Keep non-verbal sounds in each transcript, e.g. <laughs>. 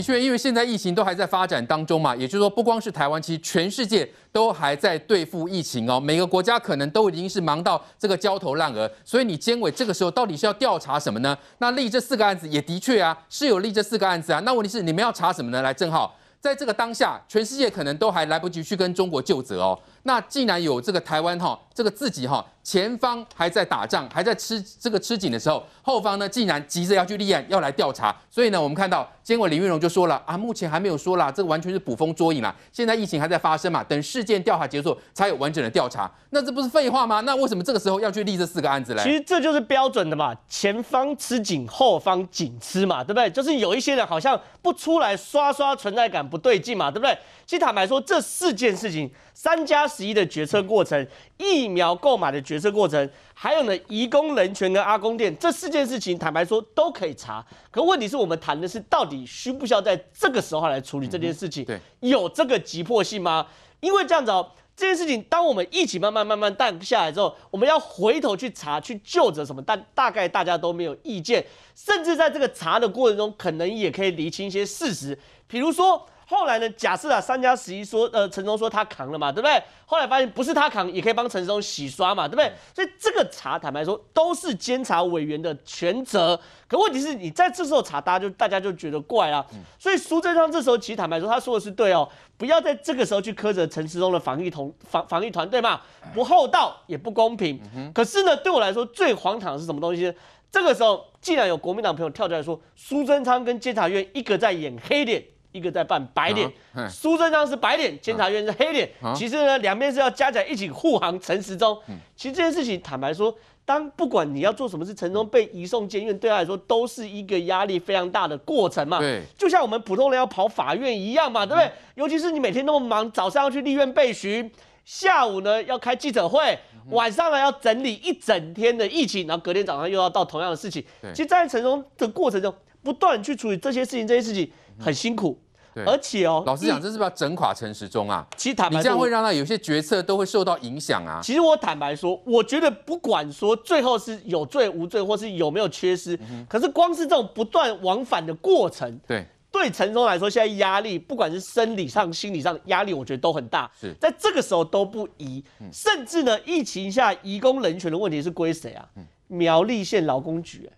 的确，因为现在疫情都还在发展当中嘛，也就是说，不光是台湾，其实全世界都还在对付疫情哦。每个国家可能都已经是忙到这个焦头烂额，所以你监委这个时候到底是要调查什么呢？那立这四个案子也的确啊，是有立这四个案子啊。那问题是你们要查什么呢？来，正好在这个当下，全世界可能都还来不及去跟中国就责哦。那既然有这个台湾哈，这个自己哈。前方还在打仗，还在吃这个吃紧的时候，后方呢竟然急着要去立案，要来调查。所以呢，我们看到监委林云龙就说了啊，目前还没有说啦，这个完全是捕风捉影啦。现在疫情还在发生嘛，等事件调查结束才有完整的调查。那这不是废话吗？那为什么这个时候要去立这四个案子嘞？其实这就是标准的嘛，前方吃紧，后方紧吃嘛，对不对？就是有一些人好像不出来刷刷存在感不对劲嘛，对不对？其实坦白说，这四件事情，三加十一的决策过程，疫苗购买的决策过程，还有呢，移工人权跟阿公店这四件事情，坦白说都可以查。可问题是我们谈的是，到底需不需要在这个时候来处理这件事情？对，有这个急迫性吗？因为这样子哦，这件事情，当我们一起慢慢慢慢淡下来之后，我们要回头去查去就责什么，但大概大家都没有意见，甚至在这个查的过程中，可能也可以厘清一些事实，比如说。后来呢？假设啊，三加十一说，呃，陈时中说他扛了嘛，对不对？后来发现不是他扛，也可以帮陈时中洗刷嘛，对不对？所以这个查，坦白说，都是监察委员的全责。可问题是你在这时候查，大家就大家就觉得怪啊。所以苏贞昌这时候其实坦白说，他说的是对哦，不要在这个时候去苛责陈时中的防疫同防防疫团队嘛，不厚道也不公平。可是呢，对我来说最荒唐的是什么东西呢？这个时候既然有国民党朋友跳出来说，苏贞昌跟监察院一个在演黑脸。一个在扮白脸，苏贞昌是白脸，监察院是黑脸。其实呢，两边是要加起来一起护航陈时中。其实这件事情，坦白说，当不管你要做什么事，陈时中被移送监院，对他来说都是一个压力非常大的过程嘛。对，就像我们普通人要跑法院一样嘛，对不对？尤其是你每天那么忙，早上要去立院备询，下午呢要开记者会，晚上呢要整理一整天的疫情，然后隔天早上又要到同样的事情。其实，在陈时中的过程中，不断去处理这些事情，这些事情。很辛苦，对，而且哦，老实讲，这是不是要整垮陈时中啊？其实坦白说，你这样会让他有些决策都会受到影响啊。其实我坦白说，我觉得不管说最后是有罪无罪，或是有没有缺失，嗯、可是光是这种不断往返的过程，对，对陈时中来说，现在压力不管是生理上、心理上压力，我觉得都很大。是在这个时候都不移，嗯、甚至呢，疫情下移工人权的问题是归谁啊？嗯、苗栗县劳工局、欸。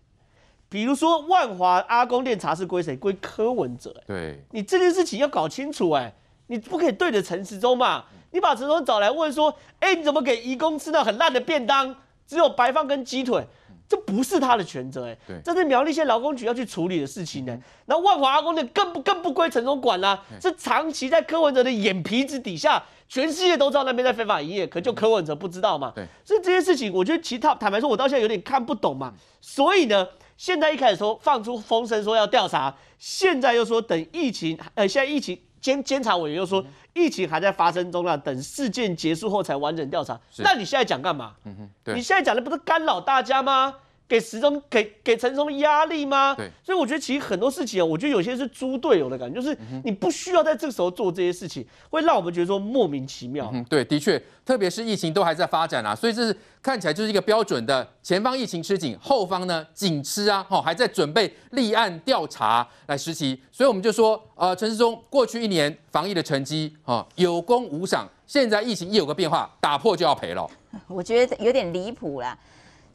比如说万华阿公店茶是归谁？归柯文哲。对，你这件事情要搞清楚哎，你不可以对着陈时中嘛。你把陈时中找来问说，哎，你怎么给移工吃到很烂的便当？只有白饭跟鸡腿，这不是他的权责哎。对，这是苗栗县劳工局要去处理的事情呢。那万华阿公的更不更不归陈时中管啦，是长期在柯文哲的眼皮子底下，全世界都知道那边在非法营业，可就柯文哲不知道嘛。对，所以这些事情，我觉得其他坦白说，我到现在有点看不懂嘛。所以呢。现在一开始说放出风声说要调查，现在又说等疫情，呃，现在疫情监监察委员又说疫情还在发生中啊，等事件结束后才完整调查。那你现在讲干嘛？嗯哼，对，你现在讲的不是干扰大家吗？给时钟给给陈时中压力吗？对，所以我觉得其实很多事情啊，我觉得有些是猪队友的感觉，就是你不需要在这个时候做这些事情，会让我们觉得说莫名其妙。嗯，对，的确，特别是疫情都还在发展啊，所以这是看起来就是一个标准的前方疫情吃紧，后方呢紧吃啊，哦，还在准备立案调查来实习。所以我们就说，呃，陈时中过去一年防疫的成绩，哈，有功无赏，现在疫情一有个变化，打破就要赔了。<laughs> 我觉得有点离谱啦。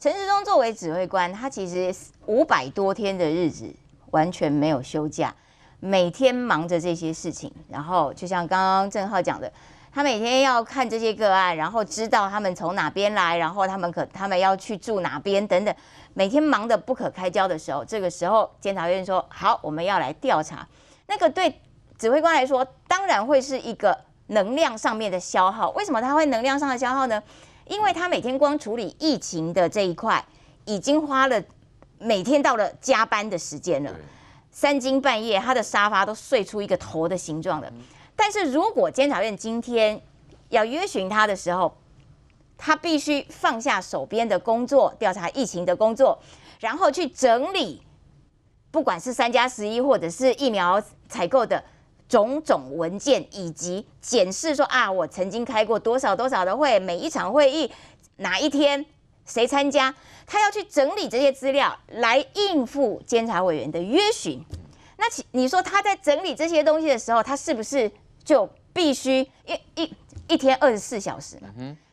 陈时中作为指挥官，他其实五百多天的日子完全没有休假，每天忙着这些事情。然后就像刚刚郑浩讲的，他每天要看这些个案，然后知道他们从哪边来，然后他们可他们要去住哪边等等，每天忙得不可开交的时候，这个时候监察院说好，我们要来调查。那个对指挥官来说，当然会是一个能量上面的消耗。为什么他会能量上的消耗呢？因为他每天光处理疫情的这一块，已经花了每天到了加班的时间了，三更半夜他的沙发都睡出一个头的形状了。但是如果监察院今天要约询他的时候，他必须放下手边的工作，调查疫情的工作，然后去整理，不管是三加十一或者是疫苗采购的。种种文件以及检视说啊，我曾经开过多少多少的会，每一场会议哪一天谁参加，他要去整理这些资料来应付监察委员的约询。那其你说他在整理这些东西的时候，他是不是就必须一一一天二十四小时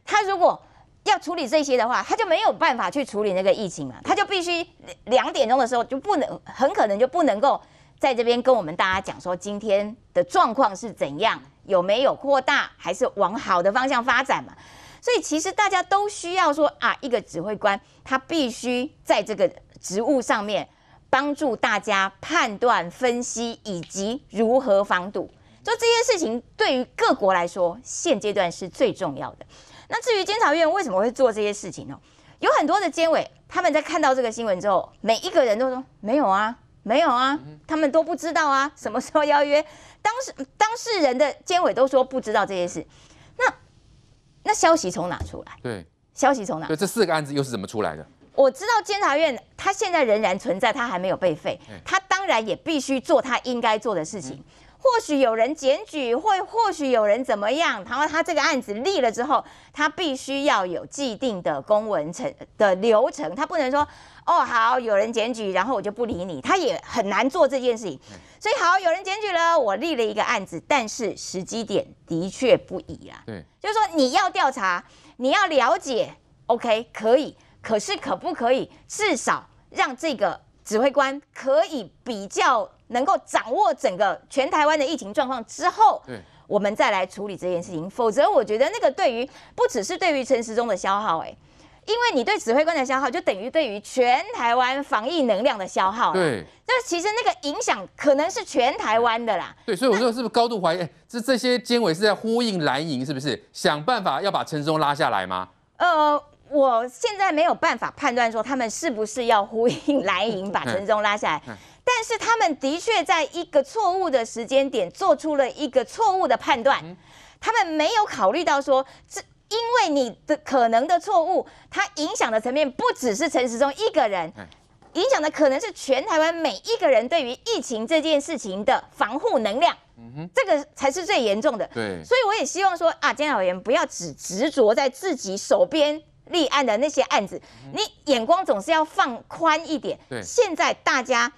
他如果要处理这些的话，他就没有办法去处理那个疫情嘛，他就必须两点钟的时候就不能，很可能就不能够在这边跟我们大家讲说今天的状况是怎样，有没有扩大，还是往好的方向发展嘛？所以其实大家都需要说啊，一个指挥官他必须在这个职务上面帮助大家判断、分析以及如何防堵。就这件事情对于各国来说，现阶段是最重要的。那至于监察院为什么会做这些事情呢？有很多的监委他们在看到这个新闻之后，每一个人都说没有啊，没有啊，他们都不知道啊，什么时候邀约？当事当事人的监委都说不知道这些事。那那消息从哪出来？对，消息从哪？对，这四个案子又是怎么出来的？我知道监察院他现在仍然存在，他还没有被废，他当然也必须做他应该做的事情。或许有人检举，或或许有人怎么样，然后他这个案子立了之后，他必须要有既定的公文程的流程，他不能说哦好，有人检举，然后我就不理你，他也很难做这件事情。所以好，有人检举了，我立了一个案子，但是时机点的确不宜啦。对，就是说你要调查，你要了解，OK 可以，可是可不可以至少让这个指挥官可以比较。能够掌握整个全台湾的疫情状况之后，对，我们再来处理这件事情。否则，我觉得那个对于不只是对于陈时中的消耗，哎，因为你对指挥官的消耗，就等于对于全台湾防疫能量的消耗。对，那其实那个影响可能是全台湾的啦。对，所以我说是不是高度怀疑？哎，这这些监委是在呼应蓝营，是不是想办法要把陈忠拉下来吗？呃，我现在没有办法判断说他们是不是要呼应蓝营把陈忠拉下来。<laughs> 但是他们的确在一个错误的时间点做出了一个错误的判断，他们没有考虑到说，这因为你的可能的错误，它影响的层面不只是陈时中一个人，影响的可能是全台湾每一个人对于疫情这件事情的防护能量，这个才是最严重的。对，所以我也希望说啊，监察委员不要只执着在自己手边立案的那些案子，你眼光总是要放宽一点。对，现在大家。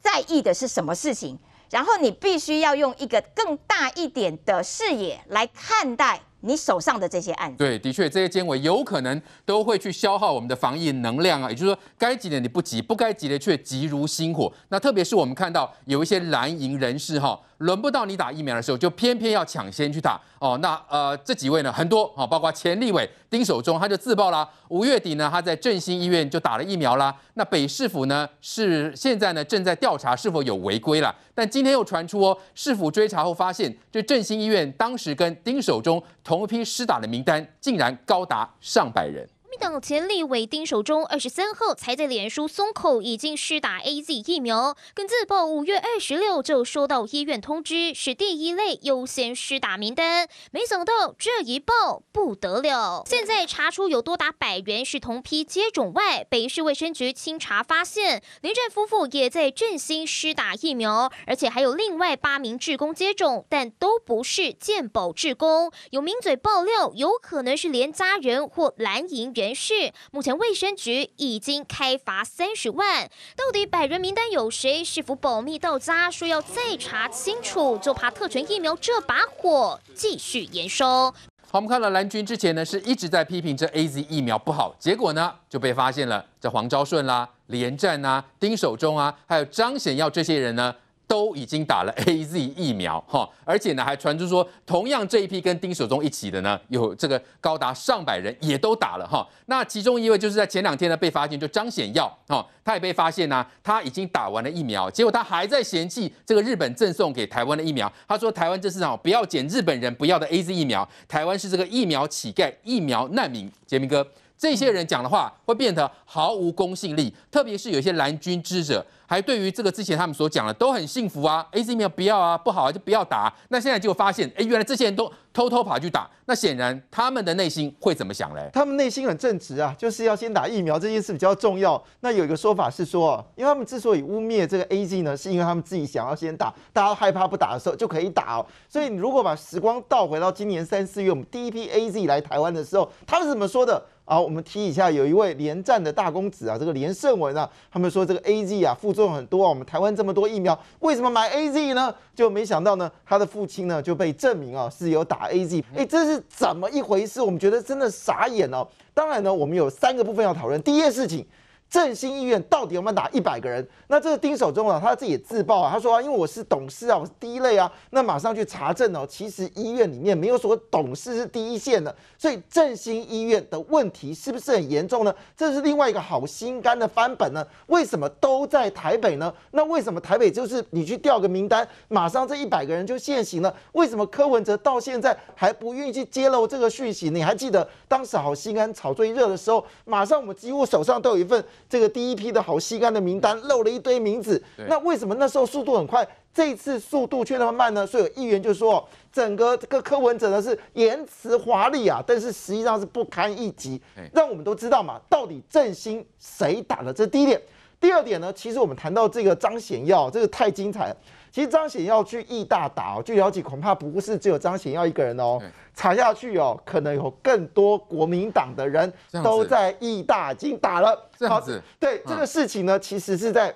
在意的是什么事情？然后你必须要用一个更大一点的视野来看待你手上的这些案子。对，的确，这些监委有可能都会去消耗我们的防疫能量啊。也就是说，该急的你不急，不该急的却急如星火。那特别是我们看到有一些蓝营人士哈。轮不到你打疫苗的时候，就偏偏要抢先去打哦。那呃，这几位呢，很多啊，包括前立委丁守中，他就自曝啦。五月底呢，他在振兴医院就打了疫苗啦。那北市府呢，是现在呢正在调查是否有违规啦。但今天又传出哦，市府追查后发现，这振兴医院当时跟丁守中同一批施打的名单，竟然高达上百人。党前立委丁守中二十三号才在脸书松口，已经施打 AZ 疫苗，更自曝五月二十六就收到医院通知，是第一类优先施打名单。没想到这一报不得了，现在查出有多达百人是同批接种外，北市卫生局清查发现，林战夫妇也在振兴施打疫苗，而且还有另外八名志工接种，但都不是健保志工。有名嘴爆料，有可能是连家人或蓝营人。是，目前卫生局已经开罚三十万。到底百人名单有谁？是否保密到家？说要再查清楚，就怕特权疫苗这把火继续延烧。好，我们看到蓝军之前呢是一直在批评这 AZ 疫苗不好，结果呢就被发现了，这黄昭顺啦、连战啊、丁守中啊，还有张显耀这些人呢。都已经打了 <laughs> AZ 疫苗哈，而且呢还传出说，同样这一批跟丁守中一起的呢，有这个高达上百人也都打了哈。那其中一位就是在前两天呢被发现，就张显耀哈，他也被发现呢，他已经打完了疫苗，结果他还在嫌弃这个日本赠送给台湾的疫苗，他说台湾这市场不要捡日本人不要的 AZ 疫苗，台湾是这个疫苗乞丐、疫苗难民。杰明哥，这些人讲的话会变得毫无公信力，特别是有一些蓝军支持者。还对于这个之前他们所讲的都很幸福啊，AZ 疫苗不要啊，不好啊就不要打。那现在就发现，哎，原来这些人都偷偷跑去打。那显然他们的内心会怎么想嘞？他们内心很正直啊，就是要先打疫苗这件事比较重要。那有一个说法是说，因为他们之所以污蔑这个 AZ 呢，是因为他们自己想要先打，大家害怕不打的时候就可以打哦。所以你如果把时光倒回到今年三四月，我们第一批 AZ 来台湾的时候，他们怎么说的？啊，我们提一下，有一位连战的大公子啊，这个连胜文啊，他们说这个 AZ 啊副作用很多啊，我们台湾这么多疫苗，为什么买 AZ 呢？就没想到呢，他的父亲呢就被证明啊是有打 AZ，哎，这是怎么一回事？我们觉得真的傻眼哦。当然呢，我们有三个部分要讨论。第一件事情。振兴医院到底有没有打一百个人？那这个丁守中啊，他自己也自曝啊，他说啊，因为我是董事啊，我是第一类啊，那马上去查证哦。其实医院里面没有说董事是第一线的，所以振兴医院的问题是不是很严重呢？这是另外一个好心肝的翻本呢？为什么都在台北呢？那为什么台北就是你去调个名单，马上这一百个人就现形了？为什么柯文哲到现在还不愿意去揭露这个讯息？你还记得当时好心肝炒最热的时候，马上我们几乎手上都有一份。这个第一批的好吸干的名单漏了一堆名字，那为什么那时候速度很快，这次速度却那么慢呢？所以有议员就说，整个这个柯文哲呢是言辞华丽啊，但是实际上是不堪一击。让我们都知道嘛，到底振兴谁打了？这是第一点。第二点呢，其实我们谈到这个张显耀，这个太精彩了。其实张显要去义大打哦，据了解恐怕不是只有张显要一个人哦，查下去哦，可能有更多国民党的人都在义大已经打了。这样子，对这个事情呢，其实是在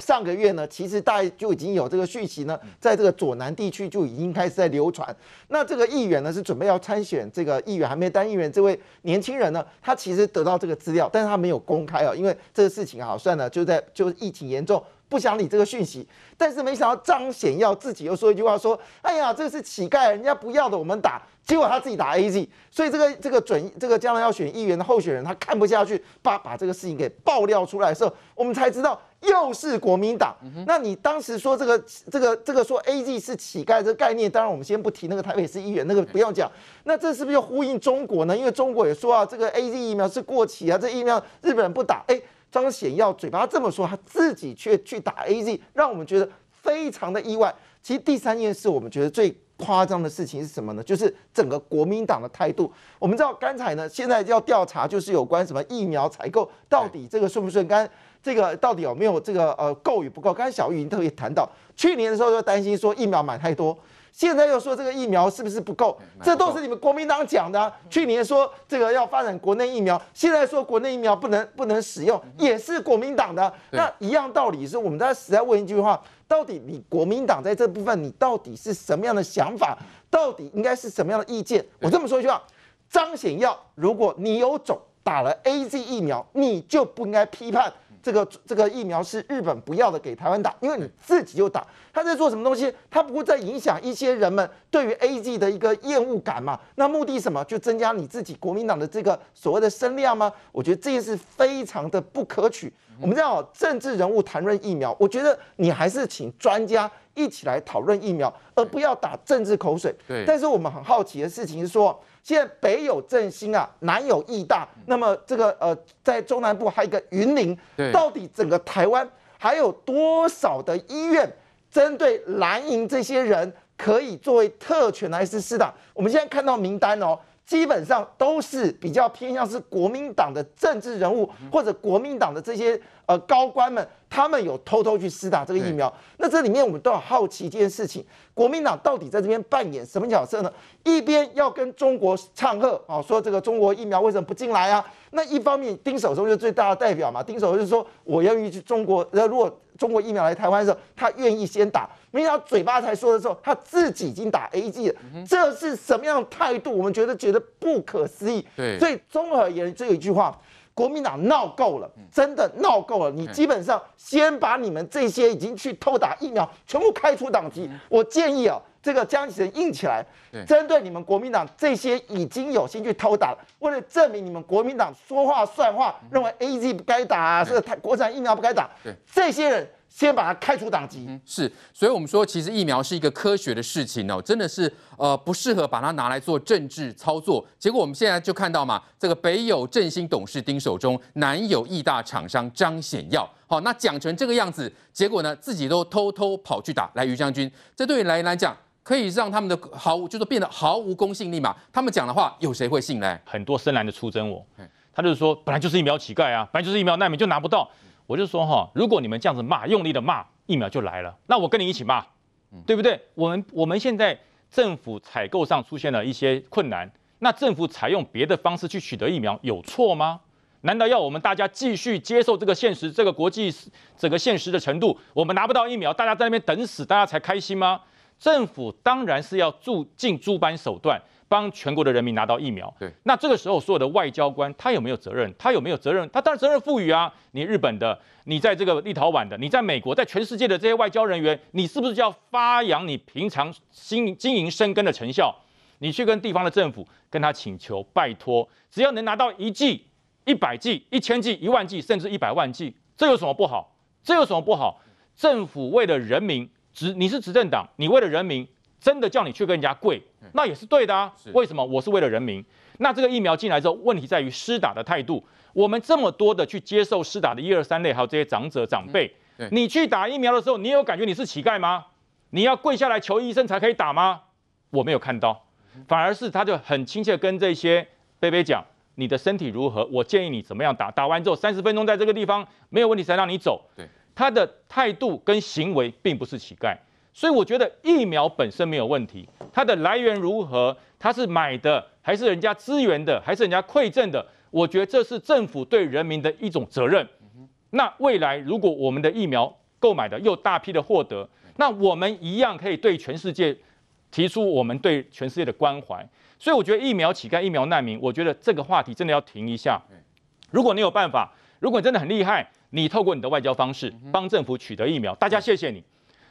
上个月呢，其实大概就已经有这个讯息呢，在这个左南地区就已经开始在流传。那这个议员呢是准备要参选这个议员，还没当议员，这位年轻人呢，他其实得到这个资料，但是他没有公开啊，因为这个事情啊，算了，就在就疫情严重。不想理这个讯息，但是没想到张显耀自己又说一句话，说：“哎呀，这是乞丐，人家不要的我们打。”结果他自己打 AZ，所以这个这个准这个将来要选议员的候选人，他看不下去，把把这个事情给爆料出来的时候，我们才知道又是国民党。那你当时说这个这个这个说 AZ 是乞丐这个概念，当然我们先不提那个台北市议员那个不用讲，那这是不是又呼应中国呢？因为中国也说啊，这个 AZ 疫苗是过期啊，这疫苗日本人不打，哎。张显耀嘴巴这么说，他自己却去打 AZ，让我们觉得非常的意外。其实第三件事，我们觉得最夸张的事情是什么呢？就是整个国民党的态度。我们知道刚才呢，现在要调查就是有关什么疫苗采购到底这个顺不顺，刚这个到底有没有这个呃够与不够？刚才小玉已经特别谈到，去年的时候就担心说疫苗买太多。现在又说这个疫苗是不是不够？这都是你们国民党讲的啊。去年说这个要发展国内疫苗，现在说国内疫苗不能不能使用，也是国民党的。那一样道理是我们在实在问一句话：到底你国民党在这部分，你到底是什么样的想法？到底应该是什么样的意见？我这么说一句话：张显耀，如果你有种打了 AZ 疫苗，你就不应该批判。这个这个疫苗是日本不要的，给台湾打，因为你自己就打。他在做什么东西？他不会在影响一些人们对于 A G 的一个厌恶感嘛？那目的什么？就增加你自己国民党的这个所谓的声量吗？我觉得这件事非常的不可取。我们知道政治人物谈论疫苗，我觉得你还是请专家一起来讨论疫苗，而不要打政治口水。对。但是我们很好奇的事情是说。现在北有振兴啊，南有义大，那么这个呃，在中南部还有一个云林，到底整个台湾还有多少的医院针对蓝营这些人可以作为特权来施打？我们现在看到名单哦。基本上都是比较偏向是国民党的政治人物或者国民党的这些呃高官们，他们有偷偷去施打这个疫苗。那这里面我们都要好奇一件事情：国民党到底在这边扮演什么角色呢？一边要跟中国唱和啊，说这个中国疫苗为什么不进来啊？那一方面丁守中就是最大的代表嘛，丁守中就是说我愿意去中国，那如果中国疫苗来台湾的时候，他愿意先打。没想到嘴巴才说的时候，他自己已经打 A G 了，这是什么样的态度？我们觉得觉得不可思议。对，所以综合而言，只有一句话：国民党闹够了，真的闹够了。你基本上先把你们这些已经去偷打疫苗全部开除党籍。我建议啊，这个江启臣硬起来，针对你们国民党这些已经有心去偷打了，为了证明你们国民党说话算话，认为 AZ 不该打啊，这个台国产疫苗不该打，这些人。先把他开除党籍。嗯，是，所以我们说，其实疫苗是一个科学的事情哦，真的是呃不适合把它拿来做政治操作。结果我们现在就看到嘛，这个北有振兴董事丁守中，南有义大厂商张显耀，好，那讲成这个样子，结果呢自己都偷偷跑去打。来，于将军，这对于来来讲，可以让他们的毫无就是变得毫无公信力嘛？他们讲的话，有谁会信呢？很多深蓝的出征我，他就是说，本来就是疫苗乞丐啊，本来就是疫苗难民就拿不到。我就说哈，如果你们这样子骂，用力的骂，疫苗就来了。那我跟你一起骂，对不对？我们我们现在政府采购上出现了一些困难，那政府采用别的方式去取得疫苗有错吗？难道要我们大家继续接受这个现实，这个国际整个现实的程度？我们拿不到疫苗，大家在那边等死，大家才开心吗？政府当然是要助尽诸般手段，帮全国的人民拿到疫苗。对，那这个时候所有的外交官他有没有责任？他有没有责任？他当然责任赋予啊！你日本的，你在这个立陶宛的，你在美国，在全世界的这些外交人员，你是不是就要发扬你平常经经营生根的成效？你去跟地方的政府跟他请求拜托，只要能拿到一剂。一百剂、一千剂、一万剂，甚至一百万剂，这有什么不好？这有什么不好？政府为了人民，执你是执政党，你为了人民，真的叫你去跟人家跪，那也是对的啊。为什么？我是为了人民。那这个疫苗进来之后，问题在于施打的态度。我们这么多的去接受施打的一二三类，还有这些长者长辈，你去打疫苗的时候，你有感觉你是乞丐吗？你要跪下来求医生才可以打吗？我没有看到，反而是他就很亲切跟这些贝贝讲。你的身体如何？我建议你怎么样打？打完之后三十分钟在这个地方没有问题才让你走。对，他的态度跟行为并不是乞丐，所以我觉得疫苗本身没有问题，它的来源如何？它是买的还是人家支援的，还是人家馈赠的？我觉得这是政府对人民的一种责任。那未来如果我们的疫苗购买的又大批的获得，那我们一样可以对全世界提出我们对全世界的关怀。所以我觉得疫苗乞丐、疫苗难民，我觉得这个话题真的要停一下。如果你有办法，如果你真的很厉害，你透过你的外交方式帮政府取得疫苗，大家谢谢你。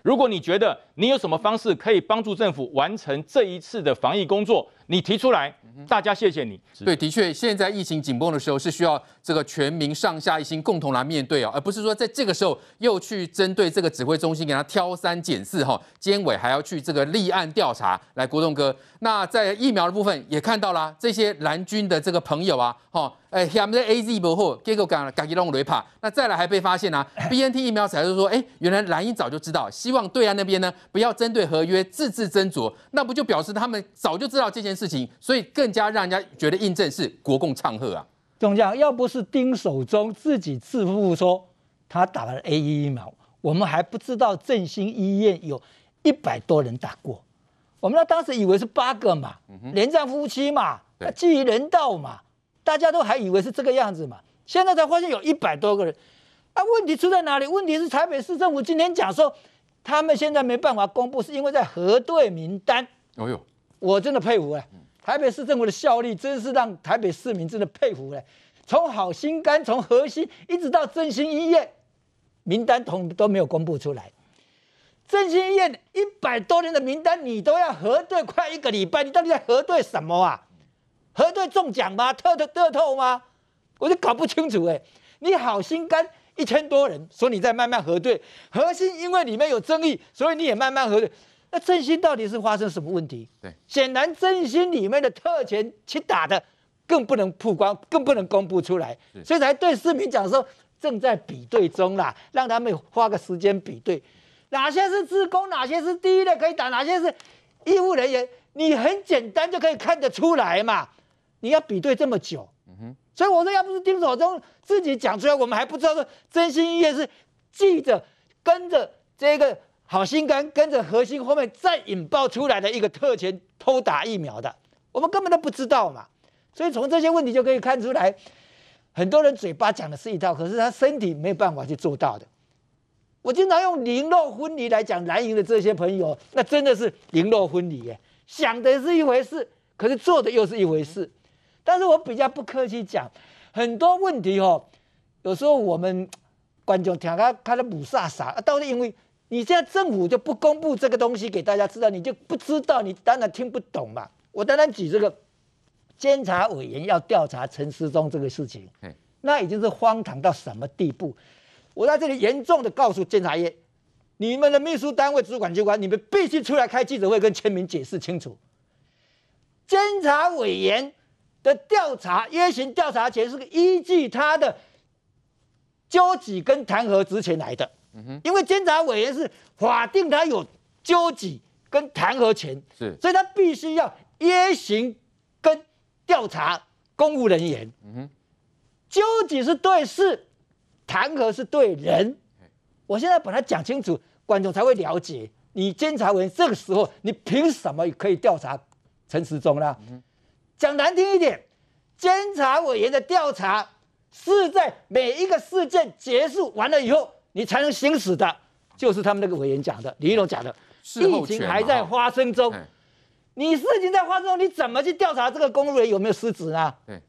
如果你觉得你有什么方式可以帮助政府完成这一次的防疫工作，你提出来，大家谢谢你。对，的确，现在疫情紧绷的时候是需要这个全民上下一心共同来面对啊，而不是说在这个时候又去针对这个指挥中心给他挑三拣四哈，监委还要去这个立案调查。来，国栋哥，那在疫苗的部分也看到啦这些蓝军的这个朋友啊，哈。哎，他们的 A Z 不好，结果讲讲起弄雷帕，那再来还被发现啊，<laughs> B N T 疫苗才是说，哎，原来蓝鹰早就知道，希望对岸那边呢不要针对合约字字斟酌，那不就表示他们早就知道这件事情，所以更加让人家觉得印证是国共唱和啊。中将，要不是丁守中自己自负说他打了 A 一疫苗，我们还不知道振兴医院有一百多人打过，我们那当时以为是八个嘛，连战夫妻嘛，基于人道嘛。大家都还以为是这个样子嘛，现在才发现有一百多个人，啊，问题出在哪里？问题是台北市政府今天讲说，他们现在没办法公布，是因为在核对名单。哦呦，我真的佩服哎，台北市政府的效率真是让台北市民真的佩服嘞。从好心肝，从核心一直到振兴医院，名单同都没有公布出来。振兴医院一百多人的名单，你都要核对快一个礼拜，你到底在核对什么啊？核对中奖吗？特特特透吗？我就搞不清楚哎。你好心肝一千多人，说你在慢慢核对，核心因为里面有争议，所以你也慢慢核对。那振兴到底是发生什么问题？对，显然振兴里面的特权去打的，更不能曝光，更不能公布出来，所以才对市民讲说正在比对中啦，让他们花个时间比对，哪些是自工，哪些是第一类可以打，哪些是医护人员，你很简单就可以看得出来嘛。你要比对这么久，嗯哼，所以我说，要不是丁守中自己讲出来，我们还不知道说振兴医院是记者跟着这个好心肝，跟着核心后面再引爆出来的一个特权偷打疫苗的，我们根本都不知道嘛。所以从这些问题就可以看出来，很多人嘴巴讲的是一套，可是他身体没有办法去做到的。我经常用零落分离来讲蓝营的这些朋友，那真的是零落分离耶，想的是一回事，可是做的又是一回事。但是我比较不客气讲，很多问题哦，有时候我们观众听他他的母傻傻，到底因为你现在政府就不公布这个东西给大家知道，你就不知道，你当然听不懂嘛。我当然举这个监察委员要调查陈世忠这个事情，那已经是荒唐到什么地步？我在这里严重的告诉监察院，你们的秘书单位主管机关，你们必须出来开记者会跟全民解释清楚，监察委员。的调查，约行调查权是依据他的纠集跟弹劾职权来的。嗯哼，因为监察委员是法定他有纠集跟弹劾权，是，所以他必须要约行跟调查公务人员。嗯哼，纠集是对事，弹劾是对人。我现在把它讲清楚，观众才会了解。你监察委员这个时候，你凭什么可以调查陈时中呢？讲难听一点，监察委员的调查是在每一个事件结束完了以后，你才能行使的，就是他们那个委员讲的，李一龙讲的，疫情还在发生中，你事情在发生中，你怎么去调查这个公务员有没有失职呢？对，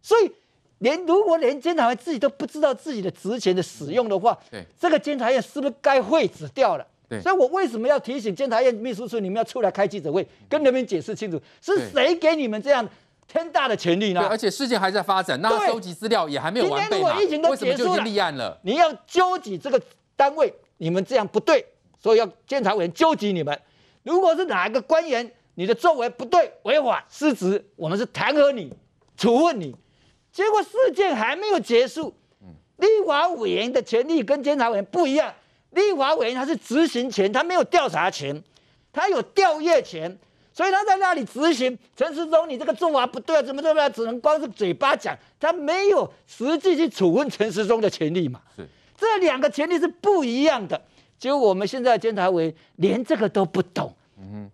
所以连如果连监察员自己都不知道自己的职权的使用的话，对，这个监察院是不是该废止掉了？对，所以我为什么要提醒监察院秘书处，你们要出来开记者会，跟人民解释清楚，是谁给你们这样？天大的权力呢？对，而且事情还在发展，那收集资料也还没有完备嘛？疫情都结束了，为什么就已经立案了？你要纠集这个单位，你们这样不对，所以要监察委员纠集你们。如果是哪一个官员，你的作为不对、违法、失职，我们是弹劾你、处分你。结果事件还没有结束，立法委员的权利跟监察委员不一样，立法委员他是执行权，他没有调查权，他有调阅权。所以他在那里执行，陈世忠，你这个做法不对啊，怎么怎么样，只能光是嘴巴讲，他没有实际去处分陈世忠的权利嘛。是，这两个权利是不一样的。结果我们现在监察委连这个都不懂。嗯，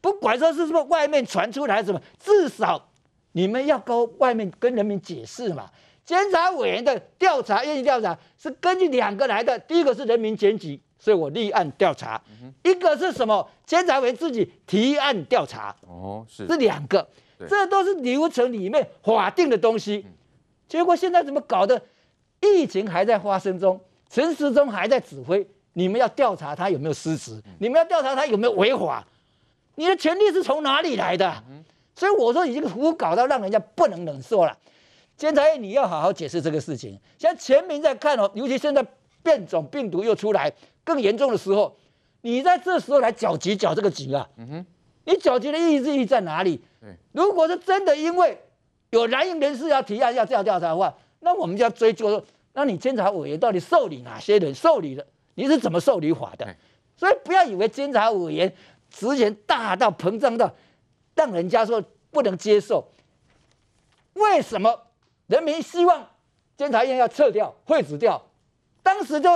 不管说是什么外面传出来什么，至少你们要跟外面跟人民解释嘛。监察委员的调查，愿意调查是根据两个来的，第一个是人民检举。所以我立案调查，一个是什么？监察委自己提案调查，哦，是，是两个，这都是流程里面法定的东西。结果现在怎么搞的？疫情还在发生中，陈时中还在指挥，你们要调查他有没有失职，你们要调查他有没有违法，你的权利是从哪里来的？所以我说已经胡搞到让人家不能忍受了。监察院你要好好解释这个事情。现在全民在看哦，尤其现在变种病毒又出来。更严重的时候，你在这时候来搅局搅这个局啊？嗯哼，你搅局的意义在哪里？如果是真的因为有蓝营人士要提案要这样调查的话，那我们就要追究说，那你监察委员到底受理哪些人受理的？你是怎么受理法的？所以不要以为监察委员职权大到膨胀到让人家说不能接受。为什么人民希望监察院要撤掉废止掉？当时就。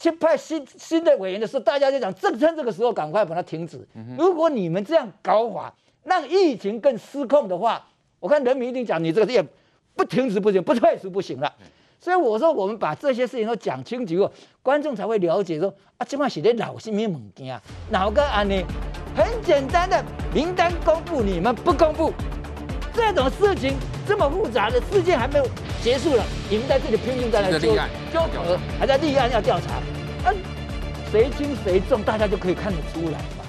去派新新的委员的时候，大家就讲，正趁这个时候赶快把它停止。如果你们这样搞法，让疫情更失控的话，我看人民一定讲你这个也不停止不行，不退出不行了。所以我说，我们把这些事情都讲清楚后，观众才会了解说啊，这帮写的老什么物件，哪个案呢？很简单的名单公布，你们不公布，这种事情这么复杂的事件还没有结束了，你们在这里拼命在那纠纠葛，还在立案要调查，嗯谁轻谁重，大家就可以看得出来。